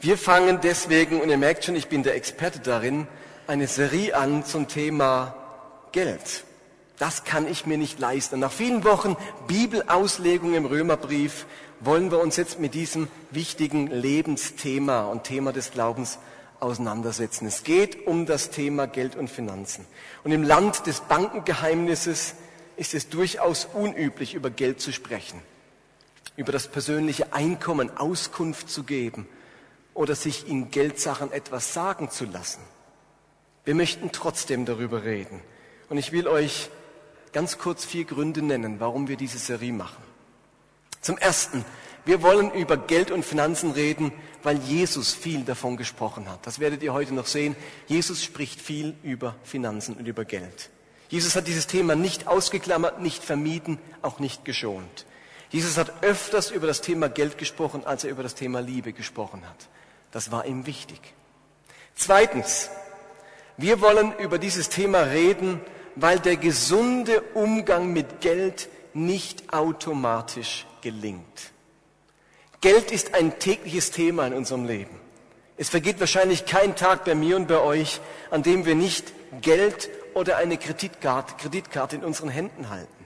Wir fangen deswegen, und ihr merkt schon, ich bin der Experte darin, eine Serie an zum Thema Geld. Das kann ich mir nicht leisten. Nach vielen Wochen Bibelauslegung im Römerbrief wollen wir uns jetzt mit diesem wichtigen Lebensthema und Thema des Glaubens auseinandersetzen. Es geht um das Thema Geld und Finanzen. Und im Land des Bankengeheimnisses ist es durchaus unüblich, über Geld zu sprechen, über das persönliche Einkommen Auskunft zu geben oder sich in Geldsachen etwas sagen zu lassen. Wir möchten trotzdem darüber reden. Und ich will euch ganz kurz vier Gründe nennen, warum wir diese Serie machen. Zum Ersten, wir wollen über Geld und Finanzen reden, weil Jesus viel davon gesprochen hat. Das werdet ihr heute noch sehen. Jesus spricht viel über Finanzen und über Geld. Jesus hat dieses Thema nicht ausgeklammert, nicht vermieden, auch nicht geschont. Jesus hat öfters über das Thema Geld gesprochen, als er über das Thema Liebe gesprochen hat. Das war ihm wichtig. Zweitens, wir wollen über dieses Thema reden, weil der gesunde Umgang mit Geld nicht automatisch gelingt. Geld ist ein tägliches Thema in unserem Leben. Es vergeht wahrscheinlich kein Tag bei mir und bei euch, an dem wir nicht Geld oder eine Kreditkarte, Kreditkarte in unseren Händen halten.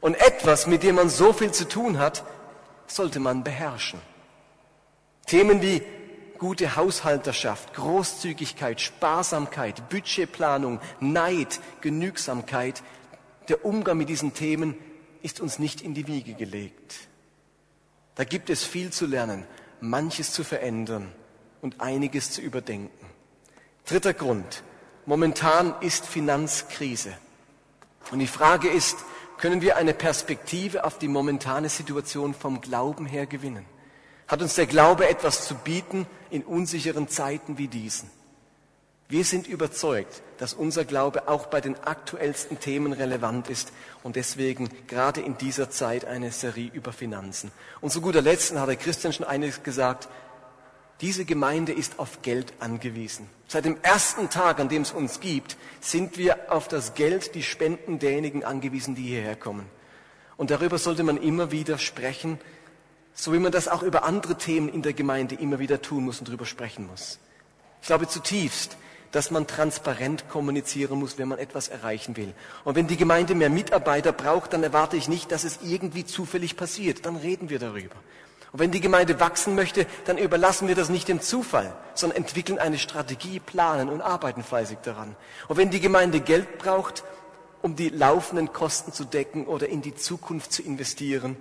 Und etwas, mit dem man so viel zu tun hat, sollte man beherrschen. Themen wie gute Haushalterschaft, Großzügigkeit, Sparsamkeit, Budgetplanung, Neid, Genügsamkeit, der Umgang mit diesen Themen ist uns nicht in die Wiege gelegt. Da gibt es viel zu lernen, manches zu verändern und einiges zu überdenken. Dritter Grund. Momentan ist Finanzkrise. Und die Frage ist, können wir eine Perspektive auf die momentane Situation vom Glauben her gewinnen? Hat uns der Glaube etwas zu bieten in unsicheren Zeiten wie diesen. Wir sind überzeugt, dass unser Glaube auch bei den aktuellsten Themen relevant ist und deswegen gerade in dieser Zeit eine Serie über Finanzen. Und zu guter Letzt hat der Christian schon eines gesagt, diese Gemeinde ist auf Geld angewiesen. Seit dem ersten Tag, an dem es uns gibt, sind wir auf das Geld, die Spenden derjenigen angewiesen, die hierher kommen. Und darüber sollte man immer wieder sprechen, so wie man das auch über andere Themen in der Gemeinde immer wieder tun muss und darüber sprechen muss. Ich glaube zutiefst, dass man transparent kommunizieren muss, wenn man etwas erreichen will. Und wenn die Gemeinde mehr Mitarbeiter braucht, dann erwarte ich nicht, dass es irgendwie zufällig passiert. Dann reden wir darüber. Und wenn die Gemeinde wachsen möchte, dann überlassen wir das nicht dem Zufall, sondern entwickeln eine Strategie, planen und arbeiten fleißig daran. Und wenn die Gemeinde Geld braucht, um die laufenden Kosten zu decken oder in die Zukunft zu investieren,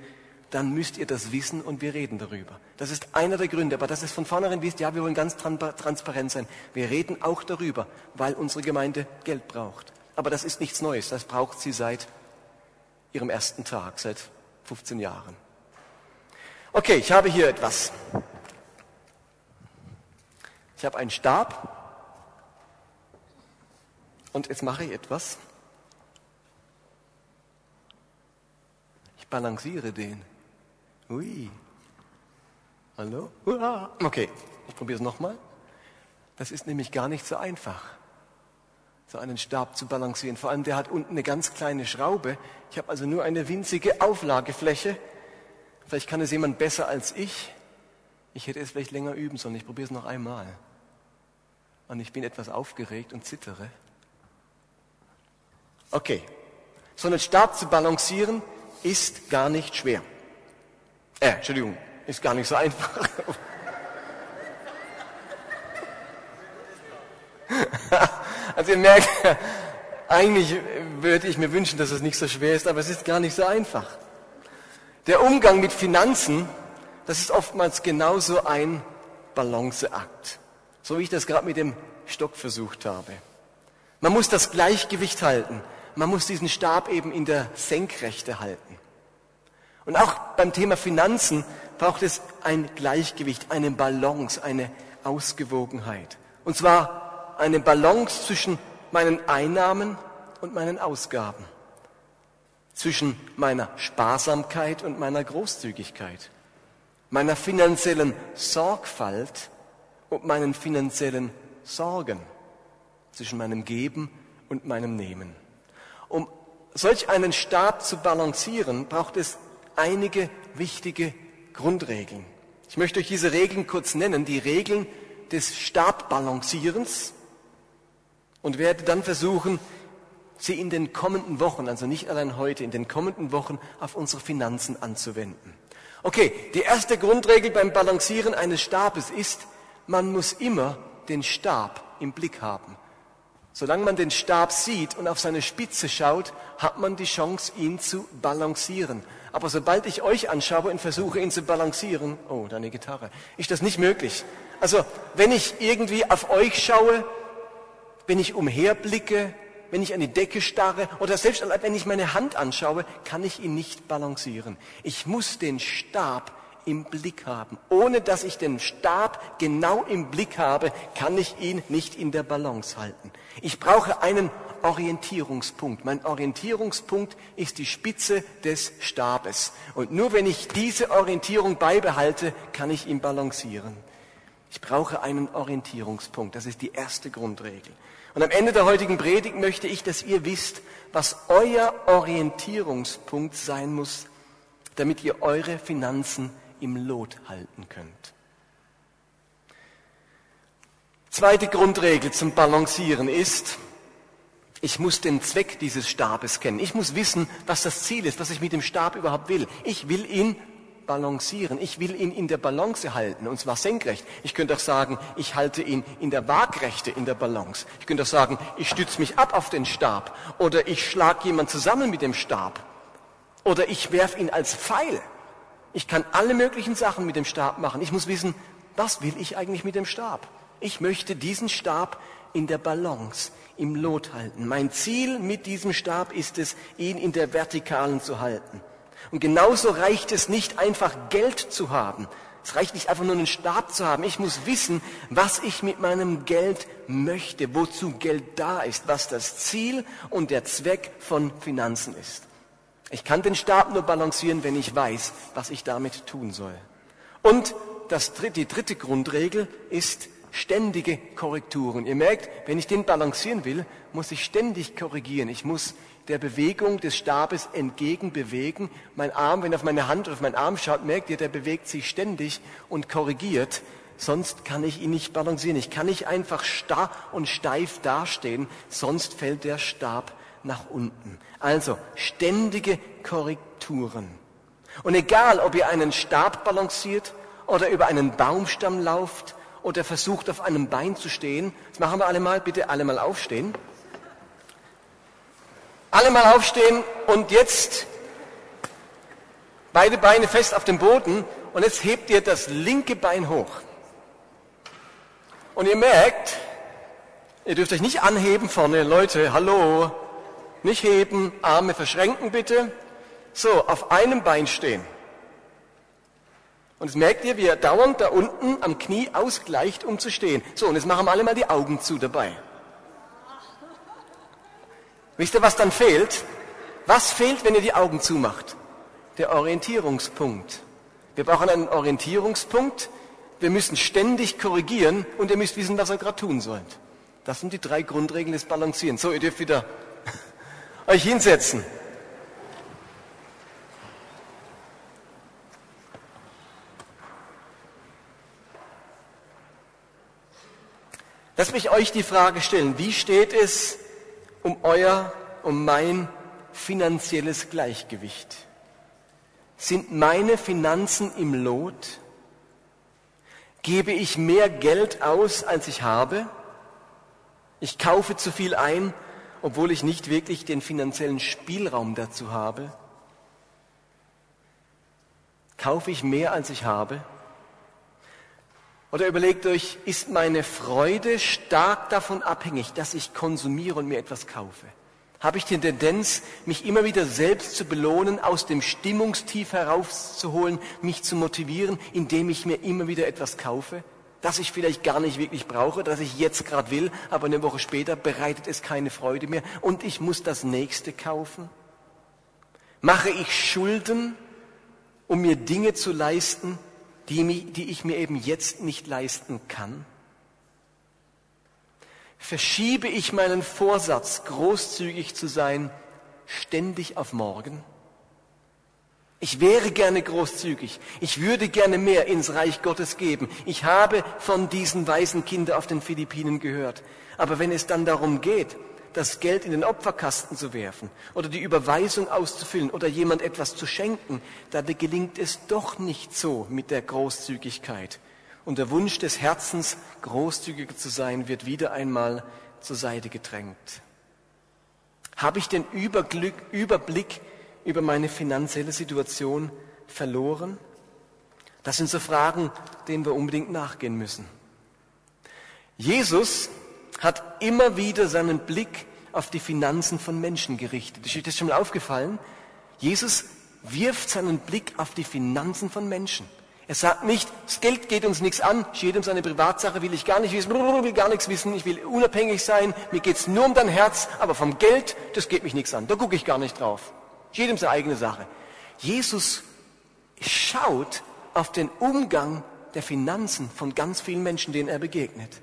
dann müsst ihr das wissen und wir reden darüber. Das ist einer der Gründe, aber dass es von vornherein wisst, ja, wir wollen ganz transparent sein. Wir reden auch darüber, weil unsere Gemeinde Geld braucht. Aber das ist nichts Neues, das braucht sie seit ihrem ersten Tag, seit 15 Jahren. Okay, ich habe hier etwas. Ich habe einen Stab und jetzt mache ich etwas. Ich balanciere den. Ui. Hallo? Uah. Okay, ich probiere es nochmal. Das ist nämlich gar nicht so einfach, so einen Stab zu balancieren. Vor allem, der hat unten eine ganz kleine Schraube. Ich habe also nur eine winzige Auflagefläche. Vielleicht kann es jemand besser als ich. Ich hätte es vielleicht länger üben sollen. Ich probiere es noch einmal. Und ich bin etwas aufgeregt und zittere. Okay. So einen Stab zu balancieren ist gar nicht schwer. Äh, Entschuldigung, ist gar nicht so einfach. also ihr merkt, eigentlich würde ich mir wünschen, dass es nicht so schwer ist, aber es ist gar nicht so einfach. Der Umgang mit Finanzen, das ist oftmals genauso ein Balanceakt. So wie ich das gerade mit dem Stock versucht habe. Man muss das Gleichgewicht halten. Man muss diesen Stab eben in der Senkrechte halten. Und auch beim Thema Finanzen braucht es ein Gleichgewicht, eine Balance, eine Ausgewogenheit. Und zwar eine Balance zwischen meinen Einnahmen und meinen Ausgaben, zwischen meiner Sparsamkeit und meiner Großzügigkeit, meiner finanziellen Sorgfalt und meinen finanziellen Sorgen, zwischen meinem Geben und meinem Nehmen. Um solch einen Staat zu balancieren, braucht es einige wichtige Grundregeln. Ich möchte euch diese Regeln kurz nennen, die Regeln des Stabbalancierens und werde dann versuchen, sie in den kommenden Wochen, also nicht allein heute, in den kommenden Wochen auf unsere Finanzen anzuwenden. Okay, die erste Grundregel beim Balancieren eines Stabes ist, man muss immer den Stab im Blick haben. Solange man den Stab sieht und auf seine Spitze schaut, hat man die Chance, ihn zu balancieren. Aber sobald ich euch anschaue und versuche, ihn zu balancieren, oh, deine Gitarre, ist das nicht möglich. Also, wenn ich irgendwie auf euch schaue, wenn ich umherblicke, wenn ich an die Decke starre oder selbst wenn ich meine Hand anschaue, kann ich ihn nicht balancieren. Ich muss den Stab im Blick haben. Ohne dass ich den Stab genau im Blick habe, kann ich ihn nicht in der Balance halten. Ich brauche einen Orientierungspunkt. Mein Orientierungspunkt ist die Spitze des Stabes. Und nur wenn ich diese Orientierung beibehalte, kann ich ihn balancieren. Ich brauche einen Orientierungspunkt. Das ist die erste Grundregel. Und am Ende der heutigen Predigt möchte ich, dass ihr wisst, was euer Orientierungspunkt sein muss, damit ihr eure Finanzen im Lot halten könnt. Zweite Grundregel zum Balancieren ist, ich muss den Zweck dieses Stabes kennen. Ich muss wissen, was das Ziel ist, was ich mit dem Stab überhaupt will. Ich will ihn balancieren. Ich will ihn in der Balance halten, und zwar senkrecht. Ich könnte auch sagen, ich halte ihn in der Waagrechte, in der Balance. Ich könnte auch sagen, ich stütze mich ab auf den Stab. Oder ich schlage jemand zusammen mit dem Stab. Oder ich werfe ihn als Pfeil. Ich kann alle möglichen Sachen mit dem Stab machen. Ich muss wissen, was will ich eigentlich mit dem Stab? Ich möchte diesen Stab in der Balance, im Lot halten. Mein Ziel mit diesem Stab ist es, ihn in der Vertikalen zu halten. Und genauso reicht es nicht einfach Geld zu haben. Es reicht nicht einfach nur einen Stab zu haben. Ich muss wissen, was ich mit meinem Geld möchte, wozu Geld da ist, was das Ziel und der Zweck von Finanzen ist. Ich kann den Stab nur balancieren, wenn ich weiß, was ich damit tun soll. Und das, die dritte Grundregel ist ständige Korrekturen. Ihr merkt, wenn ich den balancieren will, muss ich ständig korrigieren. Ich muss der Bewegung des Stabes entgegenbewegen. Mein Arm, wenn ihr auf meine Hand oder auf meinen Arm schaut, merkt ihr, der bewegt sich ständig und korrigiert. Sonst kann ich ihn nicht balancieren. Ich kann nicht einfach starr und steif dastehen, sonst fällt der Stab nach unten. Also ständige Korrekturen. Und egal, ob ihr einen Stab balanciert oder über einen Baumstamm lauft oder versucht auf einem Bein zu stehen, das machen wir alle mal, bitte alle mal aufstehen. Alle mal aufstehen und jetzt beide Beine fest auf dem Boden und jetzt hebt ihr das linke Bein hoch. Und ihr merkt, ihr dürft euch nicht anheben vorne, Leute, hallo, nicht heben, Arme verschränken bitte. So, auf einem Bein stehen. Und jetzt merkt ihr, wie er dauernd da unten am Knie ausgleicht, um zu stehen. So, und jetzt machen wir alle mal die Augen zu dabei. Wisst ihr, was dann fehlt? Was fehlt, wenn ihr die Augen zumacht? Der Orientierungspunkt. Wir brauchen einen Orientierungspunkt. Wir müssen ständig korrigieren und ihr müsst wissen, was ihr gerade tun sollt. Das sind die drei Grundregeln des Balancierens. So, ihr dürft wieder euch hinsetzen. Lass mich euch die Frage stellen, wie steht es um euer, um mein finanzielles Gleichgewicht? Sind meine Finanzen im Lot? Gebe ich mehr Geld aus, als ich habe? Ich kaufe zu viel ein obwohl ich nicht wirklich den finanziellen Spielraum dazu habe? Kaufe ich mehr, als ich habe? Oder überlegt euch, ist meine Freude stark davon abhängig, dass ich konsumiere und mir etwas kaufe? Habe ich die Tendenz, mich immer wieder selbst zu belohnen, aus dem Stimmungstief herauszuholen, mich zu motivieren, indem ich mir immer wieder etwas kaufe? das ich vielleicht gar nicht wirklich brauche, das ich jetzt gerade will, aber eine Woche später bereitet es keine Freude mehr und ich muss das nächste kaufen? Mache ich Schulden, um mir Dinge zu leisten, die, die ich mir eben jetzt nicht leisten kann? Verschiebe ich meinen Vorsatz, großzügig zu sein, ständig auf morgen? Ich wäre gerne großzügig. Ich würde gerne mehr ins Reich Gottes geben. Ich habe von diesen weisen Kindern auf den Philippinen gehört. Aber wenn es dann darum geht, das Geld in den Opferkasten zu werfen oder die Überweisung auszufüllen oder jemand etwas zu schenken, dann gelingt es doch nicht so mit der Großzügigkeit. Und der Wunsch des Herzens, großzügiger zu sein, wird wieder einmal zur Seite gedrängt. Habe ich den Überblick über meine finanzielle Situation verloren? Das sind so Fragen, denen wir unbedingt nachgehen müssen. Jesus hat immer wieder seinen Blick auf die Finanzen von Menschen gerichtet. Ist euch das schon mal aufgefallen? Jesus wirft seinen Blick auf die Finanzen von Menschen. Er sagt nicht, das Geld geht uns nichts an, jedem seine Privatsache will ich gar nicht wissen, will gar nichts wissen, ich will unabhängig sein, mir geht's nur um dein Herz, aber vom Geld, das geht mich nichts an, da gucke ich gar nicht drauf. Jedem seine eigene Sache. Jesus schaut auf den Umgang der Finanzen von ganz vielen Menschen, denen er begegnet.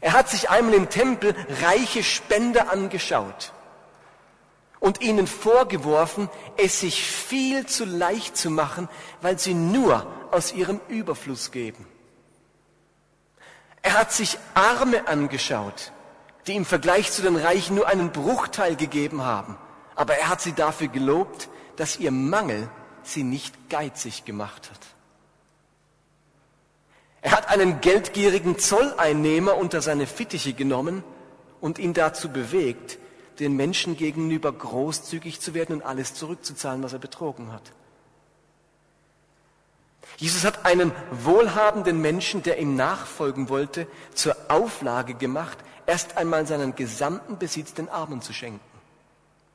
Er hat sich einmal im Tempel reiche Spender angeschaut und ihnen vorgeworfen, es sich viel zu leicht zu machen, weil sie nur aus ihrem Überfluss geben. Er hat sich Arme angeschaut, die im Vergleich zu den Reichen nur einen Bruchteil gegeben haben aber er hat sie dafür gelobt, dass ihr Mangel sie nicht geizig gemacht hat. Einen geldgierigen Zolleinnehmer unter seine Fittiche genommen und ihn dazu bewegt, den Menschen gegenüber großzügig zu werden und alles zurückzuzahlen, was er betrogen hat. Jesus hat einen wohlhabenden Menschen, der ihm nachfolgen wollte, zur Auflage gemacht, erst einmal seinen gesamten Besitz den Armen zu schenken.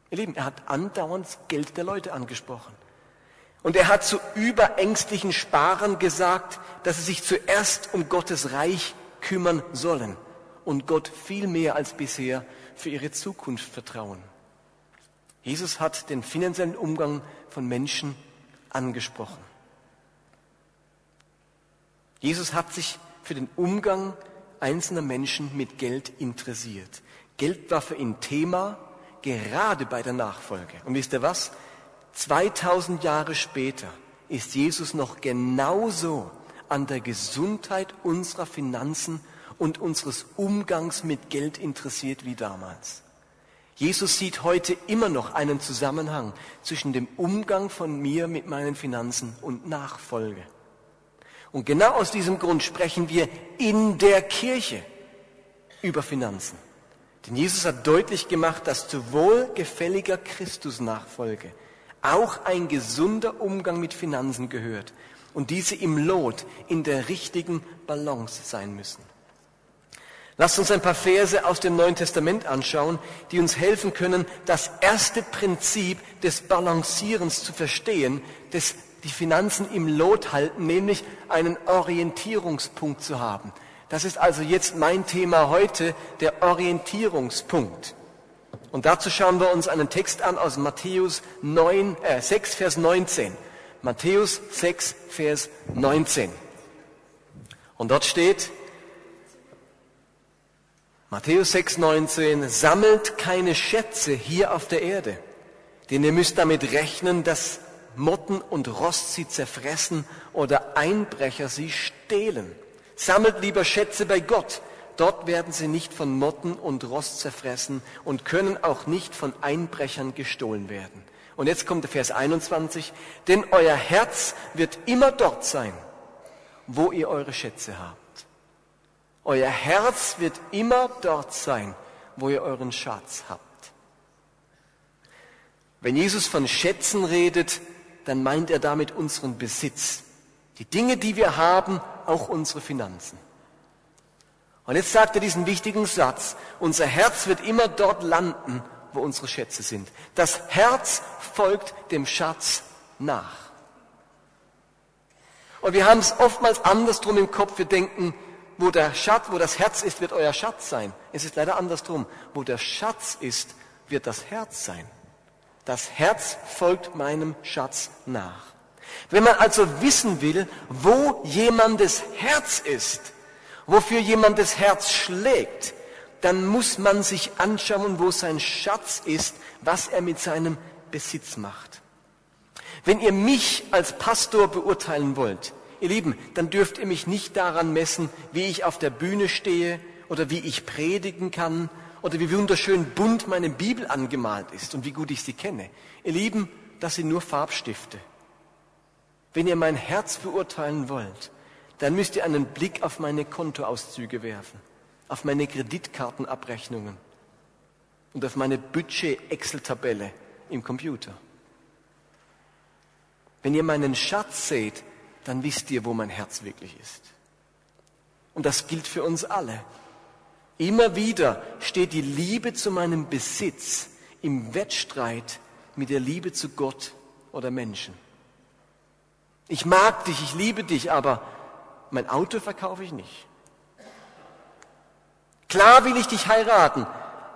Ihr Lieben, er hat andauernd Geld der Leute angesprochen. Und er hat zu überängstlichen Sparern gesagt, dass sie sich zuerst um Gottes Reich kümmern sollen und Gott viel mehr als bisher für ihre Zukunft vertrauen. Jesus hat den finanziellen Umgang von Menschen angesprochen. Jesus hat sich für den Umgang einzelner Menschen mit Geld interessiert. Geld war für ihn Thema, gerade bei der Nachfolge. Und wisst ihr was? 2000 Jahre später ist Jesus noch genauso an der Gesundheit unserer Finanzen und unseres Umgangs mit Geld interessiert wie damals. Jesus sieht heute immer noch einen Zusammenhang zwischen dem Umgang von mir mit meinen Finanzen und Nachfolge. Und genau aus diesem Grund sprechen wir in der Kirche über Finanzen. Denn Jesus hat deutlich gemacht, dass zu wohlgefälliger Christusnachfolge auch ein gesunder Umgang mit Finanzen gehört und diese im Lot in der richtigen Balance sein müssen. Lasst uns ein paar Verse aus dem Neuen Testament anschauen, die uns helfen können, das erste Prinzip des Balancierens zu verstehen, des die Finanzen im Lot halten, nämlich einen Orientierungspunkt zu haben. Das ist also jetzt mein Thema heute, der Orientierungspunkt. Und dazu schauen wir uns einen Text an aus Matthäus 9, äh, 6, Vers 19. Matthäus 6, Vers 19. Und dort steht, Matthäus 6, 19, sammelt keine Schätze hier auf der Erde, denn ihr müsst damit rechnen, dass Motten und Rost sie zerfressen oder Einbrecher sie stehlen. Sammelt lieber Schätze bei Gott. Dort werden sie nicht von Motten und Rost zerfressen und können auch nicht von Einbrechern gestohlen werden. Und jetzt kommt der Vers 21. Denn euer Herz wird immer dort sein, wo ihr eure Schätze habt. Euer Herz wird immer dort sein, wo ihr euren Schatz habt. Wenn Jesus von Schätzen redet, dann meint er damit unseren Besitz. Die Dinge, die wir haben, auch unsere Finanzen. Und jetzt sagt er diesen wichtigen Satz, unser Herz wird immer dort landen, wo unsere Schätze sind. Das Herz folgt dem Schatz nach. Und wir haben es oftmals andersrum im Kopf. Wir denken, wo der Schatz, wo das Herz ist, wird euer Schatz sein. Es ist leider andersrum. Wo der Schatz ist, wird das Herz sein. Das Herz folgt meinem Schatz nach. Wenn man also wissen will, wo jemandes Herz ist, wofür jemandes Herz schlägt, dann muss man sich anschauen, wo sein Schatz ist, was er mit seinem Besitz macht. Wenn ihr mich als Pastor beurteilen wollt, ihr Lieben, dann dürft ihr mich nicht daran messen, wie ich auf der Bühne stehe oder wie ich predigen kann oder wie wunderschön bunt meine Bibel angemalt ist und wie gut ich sie kenne. Ihr Lieben, das sind nur Farbstifte. Wenn ihr mein Herz beurteilen wollt, dann müsst ihr einen Blick auf meine Kontoauszüge werfen, auf meine Kreditkartenabrechnungen und auf meine Budget-Excel-Tabelle im Computer. Wenn ihr meinen Schatz seht, dann wisst ihr, wo mein Herz wirklich ist. Und das gilt für uns alle. Immer wieder steht die Liebe zu meinem Besitz im Wettstreit mit der Liebe zu Gott oder Menschen. Ich mag dich, ich liebe dich, aber mein Auto verkaufe ich nicht. Klar will ich dich heiraten,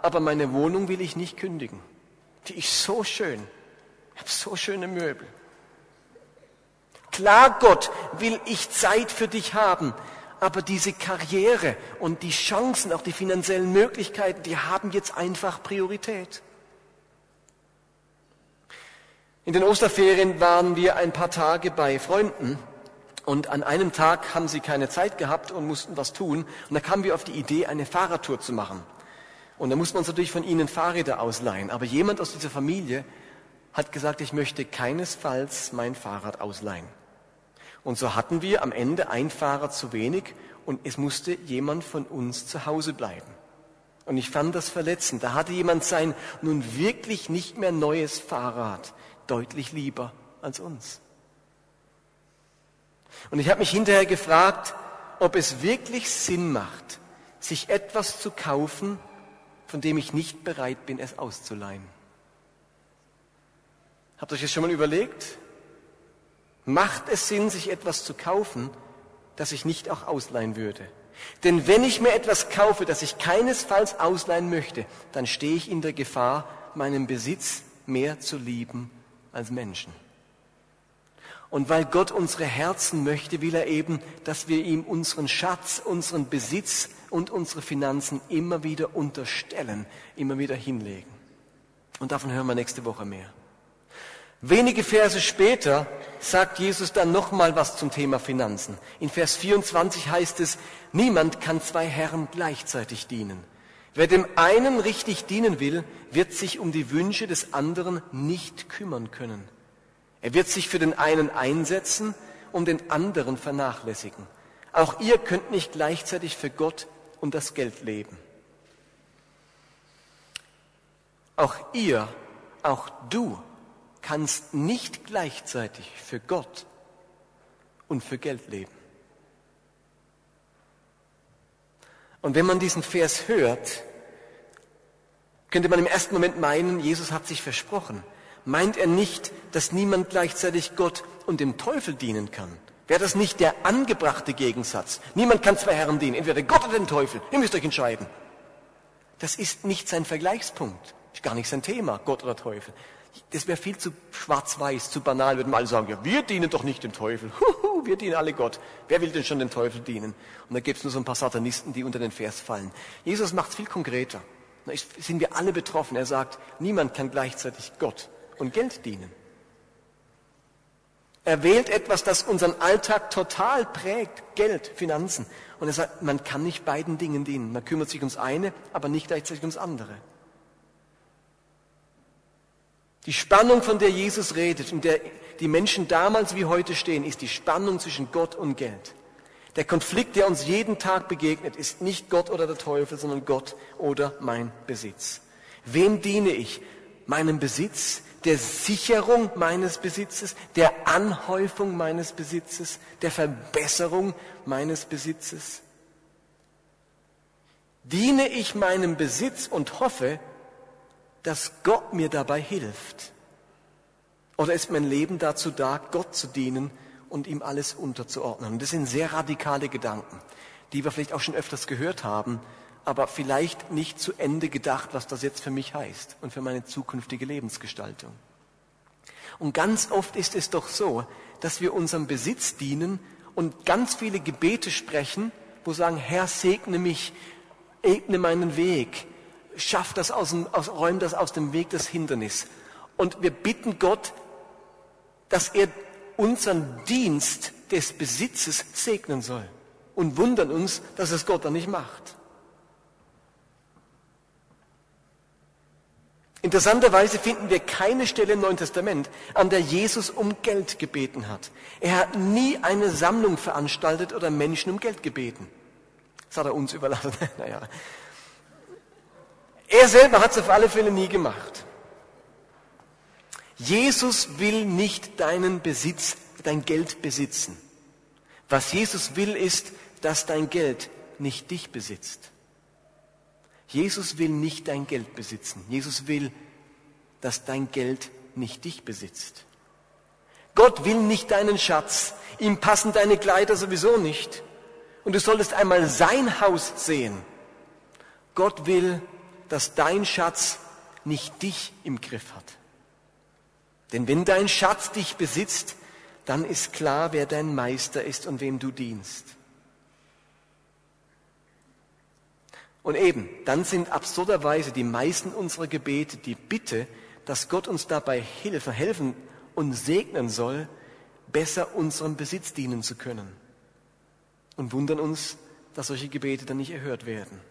aber meine Wohnung will ich nicht kündigen. Die ist so schön. Ich habe so schöne Möbel. Klar, Gott, will ich Zeit für dich haben, aber diese Karriere und die Chancen, auch die finanziellen Möglichkeiten, die haben jetzt einfach Priorität. In den Osterferien waren wir ein paar Tage bei Freunden und an einem Tag haben sie keine Zeit gehabt und mussten was tun. Und da kamen wir auf die Idee, eine Fahrradtour zu machen. Und da musste man uns natürlich von ihnen Fahrräder ausleihen. Aber jemand aus dieser Familie hat gesagt, ich möchte keinesfalls mein Fahrrad ausleihen. Und so hatten wir am Ende ein Fahrrad zu wenig und es musste jemand von uns zu Hause bleiben. Und ich fand das verletzend. Da hatte jemand sein nun wirklich nicht mehr neues Fahrrad deutlich lieber als uns. Und ich habe mich hinterher gefragt, ob es wirklich Sinn macht, sich etwas zu kaufen, von dem ich nicht bereit bin, es auszuleihen. Habt ihr euch das schon mal überlegt? Macht es Sinn, sich etwas zu kaufen, das ich nicht auch ausleihen würde? Denn wenn ich mir etwas kaufe, das ich keinesfalls ausleihen möchte, dann stehe ich in der Gefahr, meinen Besitz mehr zu lieben als Menschen. Und weil Gott unsere Herzen möchte, will er eben, dass wir ihm unseren Schatz, unseren Besitz und unsere Finanzen immer wieder unterstellen, immer wieder hinlegen. Und davon hören wir nächste Woche mehr. Wenige Verse später sagt Jesus dann nochmal was zum Thema Finanzen. In Vers 24 heißt es, niemand kann zwei Herren gleichzeitig dienen. Wer dem einen richtig dienen will, wird sich um die Wünsche des anderen nicht kümmern können. Er wird sich für den einen einsetzen und den anderen vernachlässigen. Auch ihr könnt nicht gleichzeitig für Gott und das Geld leben. Auch ihr, auch du kannst nicht gleichzeitig für Gott und für Geld leben. Und wenn man diesen Vers hört, könnte man im ersten Moment meinen, Jesus hat sich versprochen meint er nicht, dass niemand gleichzeitig Gott und dem Teufel dienen kann. Wäre das nicht der angebrachte Gegensatz? Niemand kann zwei Herren dienen, entweder Gott oder den Teufel. Ihr müsst euch entscheiden. Das ist nicht sein Vergleichspunkt. Ist gar nicht sein Thema, Gott oder Teufel. Das wäre viel zu schwarz-weiß, zu banal, würden wir alle sagen, ja, wir dienen doch nicht dem Teufel. Huhu, wir dienen alle Gott. Wer will denn schon den Teufel dienen? Und da gibt es nur so ein paar Satanisten, die unter den Vers fallen. Jesus macht es viel konkreter. Da sind wir alle betroffen. Er sagt, niemand kann gleichzeitig Gott und Geld dienen. Er wählt etwas, das unseren Alltag total prägt, Geld, Finanzen. Und er sagt, man kann nicht beiden Dingen dienen. Man kümmert sich ums eine, aber nicht gleichzeitig ums andere. Die Spannung, von der Jesus redet und der die Menschen damals wie heute stehen, ist die Spannung zwischen Gott und Geld. Der Konflikt, der uns jeden Tag begegnet, ist nicht Gott oder der Teufel, sondern Gott oder mein Besitz. Wem diene ich? Meinem Besitz, der Sicherung meines Besitzes, der Anhäufung meines Besitzes, der Verbesserung meines Besitzes? Diene ich meinem Besitz und hoffe, dass Gott mir dabei hilft? Oder ist mein Leben dazu da, Gott zu dienen und ihm alles unterzuordnen? Das sind sehr radikale Gedanken, die wir vielleicht auch schon öfters gehört haben, aber vielleicht nicht zu Ende gedacht, was das jetzt für mich heißt und für meine zukünftige Lebensgestaltung. Und ganz oft ist es doch so, dass wir unserem Besitz dienen und ganz viele Gebete sprechen, wo sagen, Herr, segne mich, ebne meinen Weg, schaff das aus dem, aus, räum das aus dem Weg, das Hindernis. Und wir bitten Gott, dass er unseren Dienst des Besitzes segnen soll und wundern uns, dass es Gott dann nicht macht. Interessanterweise finden wir keine Stelle im Neuen Testament, an der Jesus um Geld gebeten hat. Er hat nie eine Sammlung veranstaltet oder Menschen um Geld gebeten. Das hat er uns überlassen. naja. Er selber hat es auf alle Fälle nie gemacht. Jesus will nicht deinen Besitz, dein Geld besitzen. Was Jesus will, ist, dass dein Geld nicht dich besitzt. Jesus will nicht dein Geld besitzen. Jesus will, dass dein Geld nicht dich besitzt. Gott will nicht deinen Schatz. Ihm passen deine Kleider sowieso nicht. Und du solltest einmal sein Haus sehen. Gott will, dass dein Schatz nicht dich im Griff hat. Denn wenn dein Schatz dich besitzt, dann ist klar, wer dein Meister ist und wem du dienst. Und eben, dann sind absurderweise die meisten unserer Gebete die Bitte, dass Gott uns dabei helfen, helfen und segnen soll, besser unserem Besitz dienen zu können. Und wundern uns, dass solche Gebete dann nicht erhört werden.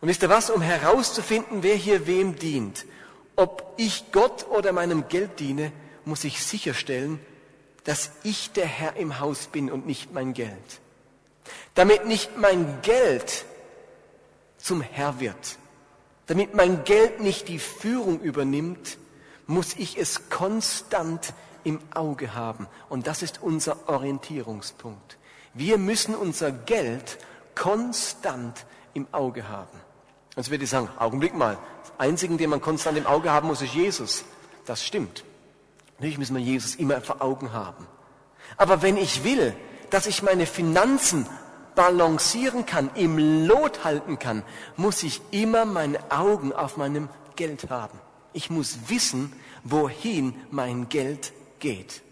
Und wisst ihr was, um herauszufinden, wer hier wem dient, ob ich Gott oder meinem Geld diene, muss ich sicherstellen, dass ich der Herr im Haus bin und nicht mein Geld. Damit nicht mein Geld zum Herr wird. Damit mein Geld nicht die Führung übernimmt, muss ich es konstant im Auge haben. Und das ist unser Orientierungspunkt. Wir müssen unser Geld konstant im Auge haben. Sonst würde ich sagen, Augenblick mal, das Einzige, den man konstant im Auge haben muss, ist Jesus. Das stimmt. Natürlich müssen wir Jesus immer vor Augen haben. Aber wenn ich will, dass ich meine Finanzen balancieren kann, im Lot halten kann, muss ich immer meine Augen auf meinem Geld haben. Ich muss wissen, wohin mein Geld geht.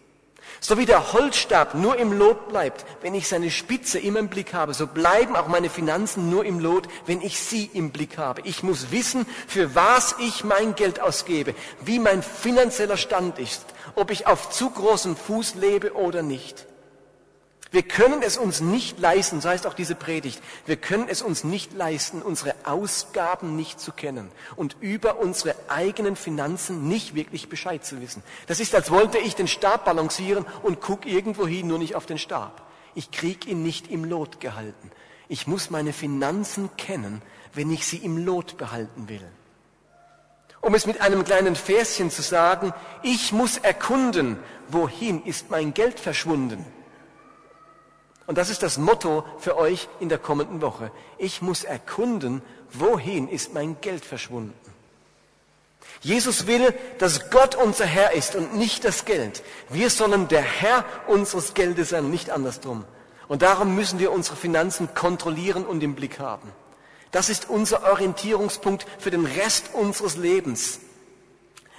So wie der Holzstab nur im Lot bleibt, wenn ich seine Spitze immer im Blick habe, so bleiben auch meine Finanzen nur im Lot, wenn ich sie im Blick habe. Ich muss wissen, für was ich mein Geld ausgebe, wie mein finanzieller Stand ist, ob ich auf zu großem Fuß lebe oder nicht. Wir können es uns nicht leisten, so heißt auch diese Predigt, wir können es uns nicht leisten, unsere Ausgaben nicht zu kennen und über unsere eigenen Finanzen nicht wirklich Bescheid zu wissen. Das ist, als wollte ich den Stab balancieren und guck irgendwo hin, nur nicht auf den Stab. Ich krieg ihn nicht im Lot gehalten. Ich muss meine Finanzen kennen, wenn ich sie im Lot behalten will. Um es mit einem kleinen Verschen zu sagen, ich muss erkunden, wohin ist mein Geld verschwunden. Und das ist das Motto für euch in der kommenden Woche. Ich muss erkunden, wohin ist mein Geld verschwunden. Jesus will, dass Gott unser Herr ist und nicht das Geld. Wir sollen der Herr unseres Geldes sein, nicht andersrum. Und darum müssen wir unsere Finanzen kontrollieren und im Blick haben. Das ist unser Orientierungspunkt für den Rest unseres Lebens.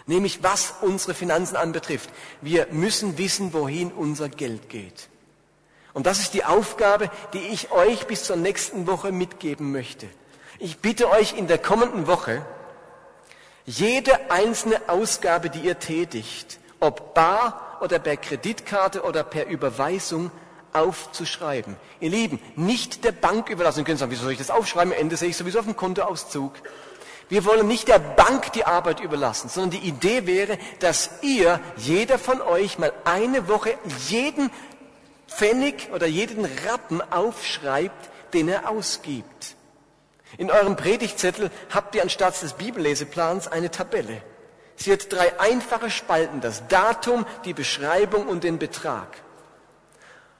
Nämlich was unsere Finanzen anbetrifft. Wir müssen wissen, wohin unser Geld geht. Und das ist die Aufgabe, die ich euch bis zur nächsten Woche mitgeben möchte. Ich bitte euch in der kommenden Woche, jede einzelne Ausgabe, die ihr tätigt, ob bar oder per Kreditkarte oder per Überweisung, aufzuschreiben. Ihr Lieben, nicht der Bank überlassen. Ihr könnt sagen, wieso soll ich das aufschreiben? Am Ende sehe ich sowieso auf dem Kontoauszug. Wir wollen nicht der Bank die Arbeit überlassen, sondern die Idee wäre, dass ihr, jeder von euch, mal eine Woche jeden Pfennig oder jeden Rappen aufschreibt, den er ausgibt. In eurem Predigtzettel habt ihr anstatt des Bibelleseplans eine Tabelle. Sie hat drei einfache Spalten, das Datum, die Beschreibung und den Betrag.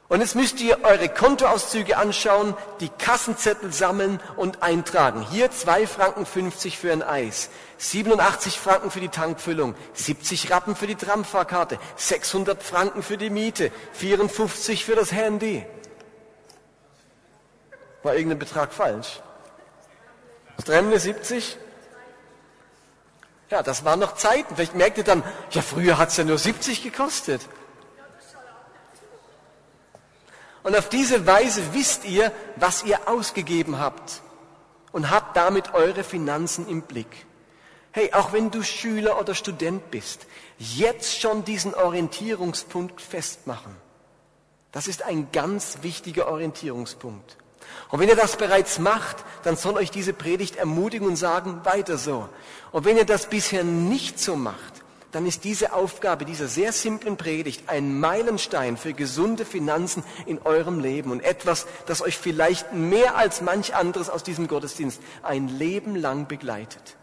Und jetzt müsst ihr eure Kontoauszüge anschauen, die Kassenzettel sammeln und eintragen. Hier 2 Franken 50 für ein Eis, 87 Franken für die Tankfüllung, 70 Rappen für die Tramfahrkarte, 600 Franken für die Miete, 54 für das Handy. War irgendein Betrag falsch? Das 70? Ja, das waren noch Zeiten. Vielleicht merkt ihr dann, ja, früher hat es ja nur 70 gekostet. Und auf diese Weise wisst ihr, was ihr ausgegeben habt und habt damit eure Finanzen im Blick. Hey, auch wenn du Schüler oder Student bist, jetzt schon diesen Orientierungspunkt festmachen. Das ist ein ganz wichtiger Orientierungspunkt. Und wenn ihr das bereits macht, dann soll euch diese Predigt ermutigen und sagen, weiter so. Und wenn ihr das bisher nicht so macht, dann ist diese Aufgabe dieser sehr simplen Predigt ein Meilenstein für gesunde Finanzen in eurem Leben und etwas, das euch vielleicht mehr als manch anderes aus diesem Gottesdienst ein Leben lang begleitet.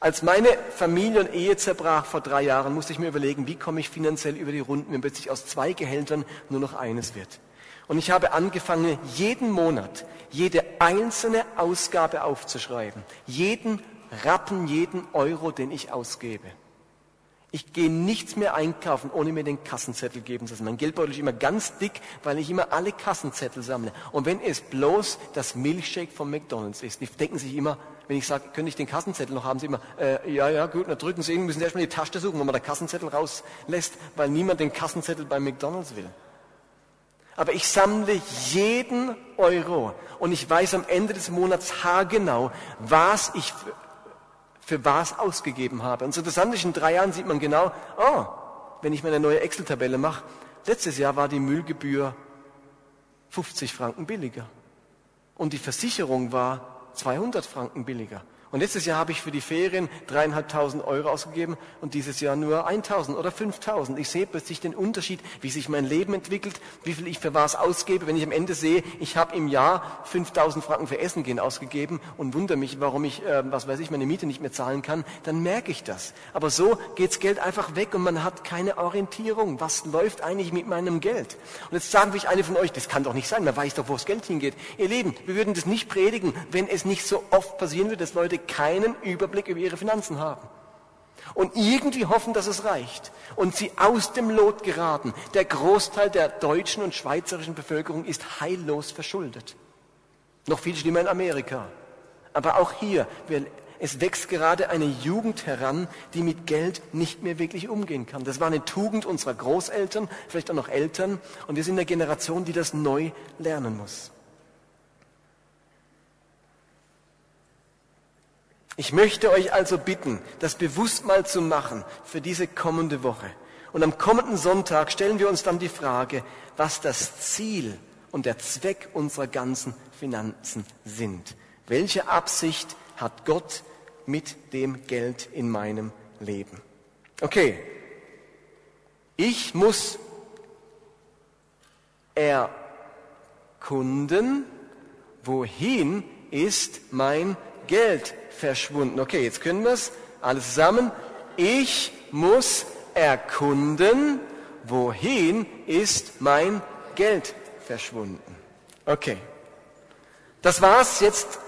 Als meine Familie und Ehe zerbrach vor drei Jahren, musste ich mir überlegen, wie komme ich finanziell über die Runden, wenn plötzlich aus zwei Gehältern nur noch eines wird. Und ich habe angefangen, jeden Monat jede einzelne Ausgabe aufzuschreiben. Jeden Rappen, jeden Euro, den ich ausgebe. Ich gehe nichts mehr einkaufen, ohne mir den Kassenzettel geben zu lassen. Mein Geldbeutel ist immer ganz dick, weil ich immer alle Kassenzettel sammle. Und wenn es bloß das Milchshake von McDonalds ist, die denken sich immer, wenn ich sage, könnte ich den Kassenzettel noch haben, sie immer, äh, ja, ja, gut, dann drücken Sie ihn, müssen Sie erstmal die Tasche suchen, wo man den Kassenzettel rauslässt, weil niemand den Kassenzettel bei McDonalds will. Aber ich sammle jeden Euro und ich weiß am Ende des Monats haargenau, was ich für, was ausgegeben habe. Und so interessant ist, in drei Jahren sieht man genau, oh, wenn ich meine neue Excel-Tabelle mache, letztes Jahr war die Müllgebühr 50 Franken billiger. Und die Versicherung war 200 Franken billiger. Und letztes Jahr habe ich für die Ferien dreieinhalbtausend Euro ausgegeben und dieses Jahr nur 1000 oder 5000. Ich sehe plötzlich den Unterschied, wie sich mein Leben entwickelt, wie viel ich für was ausgebe. Wenn ich am Ende sehe, ich habe im Jahr 5000 Franken für Essen gehen ausgegeben und wundere mich, warum ich, äh, was weiß ich, meine Miete nicht mehr zahlen kann, dann merke ich das. Aber so geht's Geld einfach weg und man hat keine Orientierung. Was läuft eigentlich mit meinem Geld? Und jetzt sagen vielleicht eine von euch, das kann doch nicht sein, man weiß doch, wo das Geld hingeht. Ihr Lieben, wir würden das nicht predigen, wenn es nicht so oft passieren würde, dass Leute Leute keinen Überblick über ihre Finanzen haben. Und irgendwie hoffen, dass es reicht. Und sie aus dem Lot geraten. Der Großteil der deutschen und schweizerischen Bevölkerung ist heillos verschuldet. Noch viel schlimmer in Amerika. Aber auch hier, es wächst gerade eine Jugend heran, die mit Geld nicht mehr wirklich umgehen kann. Das war eine Tugend unserer Großeltern, vielleicht auch noch Eltern. Und wir sind eine Generation, die das neu lernen muss. Ich möchte euch also bitten, das bewusst mal zu machen für diese kommende Woche. Und am kommenden Sonntag stellen wir uns dann die Frage, was das Ziel und der Zweck unserer ganzen Finanzen sind. Welche Absicht hat Gott mit dem Geld in meinem Leben? Okay, ich muss erkunden, wohin ist mein Geld verschwunden. Okay, jetzt können wir es alles zusammen. Ich muss erkunden, wohin ist mein Geld verschwunden. Okay. Das war's jetzt